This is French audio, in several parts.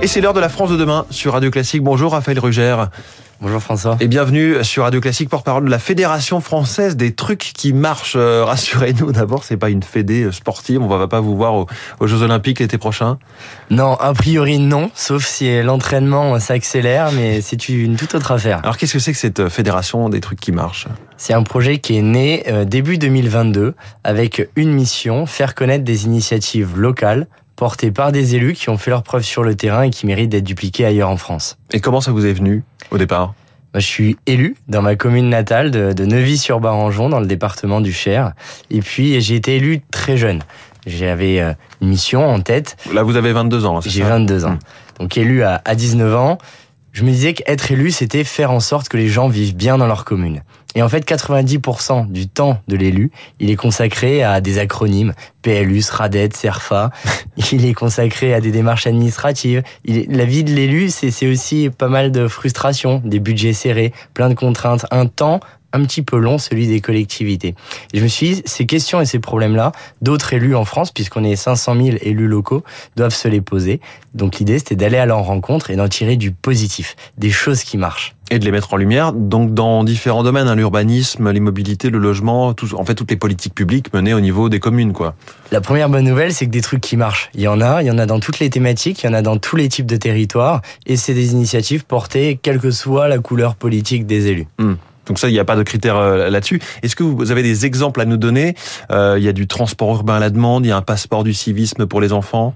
Et c'est l'heure de la France de demain sur Radio Classique. Bonjour Raphaël Rugère. Bonjour François. Et bienvenue sur Radio Classique, porte-parole de la Fédération française des trucs qui marchent. Euh, rassurez-nous d'abord, c'est pas une fédé euh, sportive. On va pas vous voir aux, Jeux Olympiques l'été prochain. Non, a priori non, sauf si l'entraînement s'accélère, mais c'est une toute autre affaire. Alors qu'est-ce que c'est que cette euh, Fédération des trucs qui marchent? C'est un projet qui est né début 2022 avec une mission, faire connaître des initiatives locales portés par des élus qui ont fait leurs preuves sur le terrain et qui méritent d'être dupliqués ailleurs en France. Et comment ça vous est venu au départ? Je suis élu dans ma commune natale de, de Neuvy-sur-Barangeon, dans le département du Cher. Et puis, j'ai été élu très jeune. J'avais euh, une mission en tête. Là, vous avez 22 ans, c'est ça? J'ai 22 ans. Hmm. Donc, élu à, à 19 ans je me disais qu'être élu, c'était faire en sorte que les gens vivent bien dans leur commune. Et en fait, 90% du temps de l'élu, il est consacré à des acronymes, PLU, SRADET, CERFA. il est consacré à des démarches administratives. la vie de l'élu, c'est aussi pas mal de frustration, des budgets serrés, plein de contraintes, un temps un petit peu long, celui des collectivités. Et je me suis dit, ces questions et ces problèmes-là, d'autres élus en France, puisqu'on est 500 000 élus locaux, doivent se les poser. Donc l'idée, c'était d'aller à leur rencontre et d'en tirer du positif, des choses qui marchent. Et de les mettre en lumière, donc dans différents domaines, hein, l'urbanisme, l'immobilité, le logement, tout, en fait toutes les politiques publiques menées au niveau des communes, quoi. La première bonne nouvelle, c'est que des trucs qui marchent, il y en a, il y en a dans toutes les thématiques, il y en a dans tous les types de territoires, et c'est des initiatives portées, quelle que soit la couleur politique des élus. Hmm. Donc ça, il n'y a pas de critères euh, là-dessus. Est-ce que vous avez des exemples à nous donner? Euh, Il y a du transport urbain à la demande, il y a un passeport du civisme pour les enfants?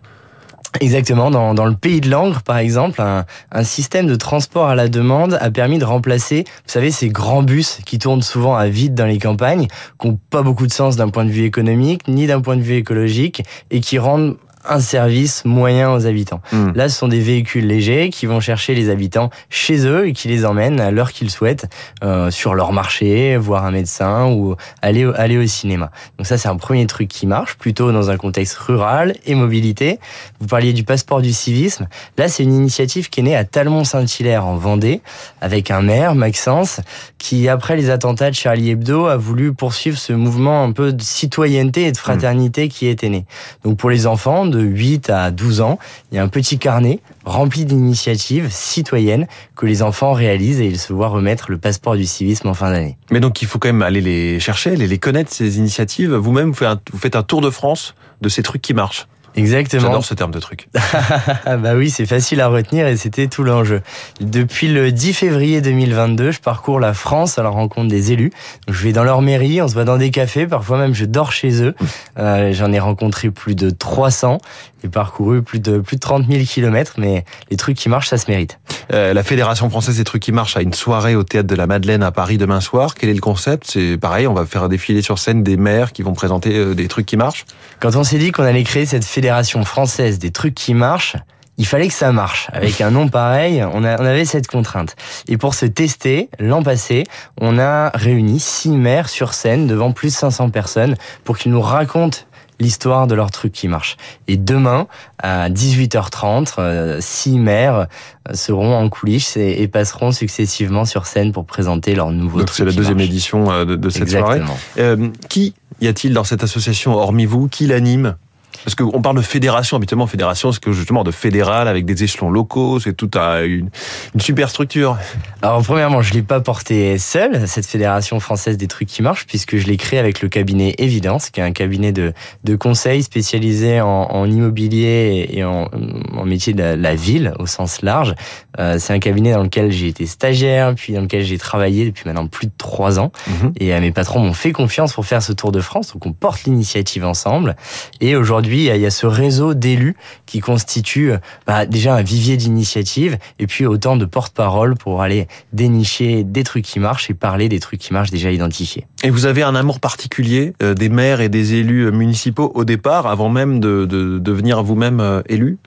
Exactement, dans, dans le pays de Langres, par exemple, un, un, système de transport à la demande a permis de remplacer, vous savez, ces grands bus qui tournent souvent à vide dans les campagnes, qui n'ont pas beaucoup de sens d'un point de vue économique, ni d'un point de vue écologique, et qui rendent un service moyen aux habitants. Hmm. Là, ce sont des véhicules légers qui vont chercher les habitants chez eux et qui les emmènent à l'heure qu'ils souhaitent euh, sur leur marché, voir un médecin ou aller aller au cinéma. Donc ça, c'est un premier truc qui marche plutôt dans un contexte rural et mobilité. Vous parliez du passeport du civisme. Là, c'est une initiative qui est née à Talmont-Saint-Hilaire en Vendée avec un maire, Maxence, qui après les attentats de Charlie Hebdo a voulu poursuivre ce mouvement un peu de citoyenneté et de fraternité qui était né. Donc pour les enfants de 8 à 12 ans, il y a un petit carnet rempli d'initiatives citoyennes que les enfants réalisent et ils se voient remettre le passeport du civisme en fin d'année. Mais donc il faut quand même aller les chercher, aller les connaître, ces initiatives. Vous-même, vous faites un tour de France de ces trucs qui marchent. Exactement. J'adore ce terme de truc. bah oui, c'est facile à retenir et c'était tout l'enjeu. Depuis le 10 février 2022, je parcours la France à la rencontre des élus. je vais dans leur mairie, on se voit dans des cafés, parfois même je dors chez eux. Euh, J'en ai rencontré plus de 300 et parcouru plus de plus de 30 000 kilomètres, mais les trucs qui marchent, ça se mérite. Euh, la Fédération française des trucs qui marchent a une soirée au théâtre de la Madeleine à Paris demain soir. Quel est le concept? C'est pareil, on va faire défiler sur scène des maires qui vont présenter euh, des trucs qui marchent? Quand on s'est dit qu'on allait créer cette fédération française des trucs qui marchent, il fallait que ça marche. Avec un nom pareil, on, avait cette contrainte. Et pour se tester, l'an passé, on a réuni six maires sur scène devant plus de 500 personnes pour qu'ils nous racontent l'histoire de leur truc qui marche. Et demain, à 18h30, euh, six maires euh, seront en coulisses et, passeront successivement sur scène pour présenter leur nouveau Donc c'est la deuxième édition euh, de, cette soirée. qui y a-t-il dans cette association, hormis vous, qui l'anime? Parce qu'on parle de fédération, habituellement, fédération, c'est que justement de fédéral avec des échelons locaux, c'est tout à une, une super structure. Alors, premièrement, je l'ai pas porté seul, cette fédération française des trucs qui marchent, puisque je l'ai créé avec le cabinet Évidence, qui est un cabinet de, de conseil spécialisé en, en immobilier et en, en métier de la, ville au sens large. Euh, c'est un cabinet dans lequel j'ai été stagiaire, puis dans lequel j'ai travaillé depuis maintenant plus de trois ans. Mhm. Et euh, mes patrons m'ont fait confiance pour faire ce tour de France, donc on porte l'initiative ensemble. Et aujourd'hui, il y a ce réseau d'élus qui constitue bah, déjà un vivier d'initiatives et puis autant de porte-parole pour aller dénicher des trucs qui marchent et parler des trucs qui marchent déjà identifiés. Et vous avez un amour particulier euh, des maires et des élus municipaux au départ, avant même de, de devenir vous-même euh, élu?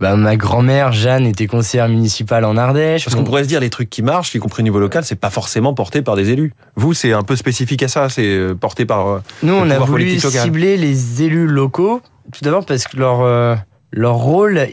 Bah, ma grand-mère Jeanne était conseillère municipale en Ardèche. Parce qu'on pourrait se dire les trucs qui marchent, y compris au niveau local, c'est pas forcément porté par des élus. Vous, c'est un peu spécifique à ça, c'est euh, porté par. Euh, Nous, on a voulu cibler les élus locaux, tout d'abord parce que leur euh, leur rôle,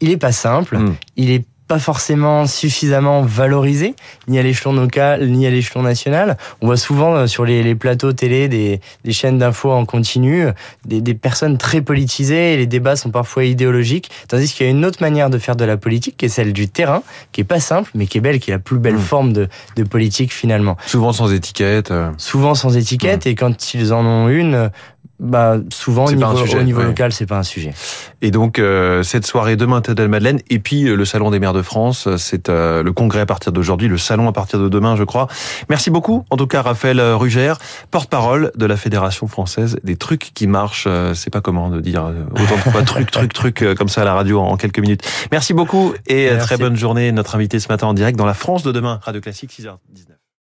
il est pas simple, hmm. il est pas forcément suffisamment valorisé, ni à l'échelon local, ni à l'échelon national. On voit souvent euh, sur les, plateaux télé des, chaînes d'infos en continu des, des, personnes très politisées et les débats sont parfois idéologiques, tandis qu'il y a une autre manière de faire de la politique qui est celle du terrain, qui est pas simple, mais qui est belle, qui est la plus belle mmh. forme de, de politique finalement. Souvent sans étiquette. Euh. Souvent sans étiquette, mmh. et quand ils en ont une, bah souvent au niveau, au niveau local c'est pas un sujet. Et donc euh, cette soirée demain Tadel Madeleine et puis euh, le salon des maires de France, euh, c'est le congrès à partir d'aujourd'hui, le salon à partir de demain je crois. Merci beaucoup en tout cas Raphaël Rugère, porte-parole de la Fédération française des trucs qui marchent, c'est pas comment de dire autant de fois truc truc truc comme ça à la radio en quelques minutes. Merci beaucoup et très bonne journée notre invité ce matin en direct dans la France de demain Radio Classique 6h19.